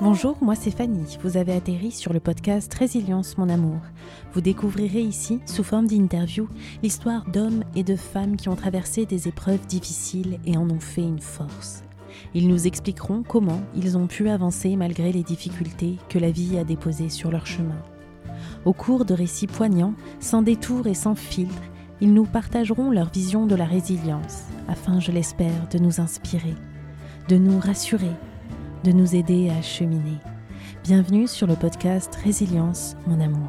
Bonjour, moi c'est Fanny. Vous avez atterri sur le podcast Résilience mon amour. Vous découvrirez ici, sous forme d'interview, l'histoire d'hommes et de femmes qui ont traversé des épreuves difficiles et en ont fait une force. Ils nous expliqueront comment ils ont pu avancer malgré les difficultés que la vie a déposées sur leur chemin. Au cours de récits poignants, sans détour et sans filtre, ils nous partageront leur vision de la résilience, afin, je l'espère, de nous inspirer, de nous rassurer, de nous aider à cheminer. Bienvenue sur le podcast Résilience, mon amour.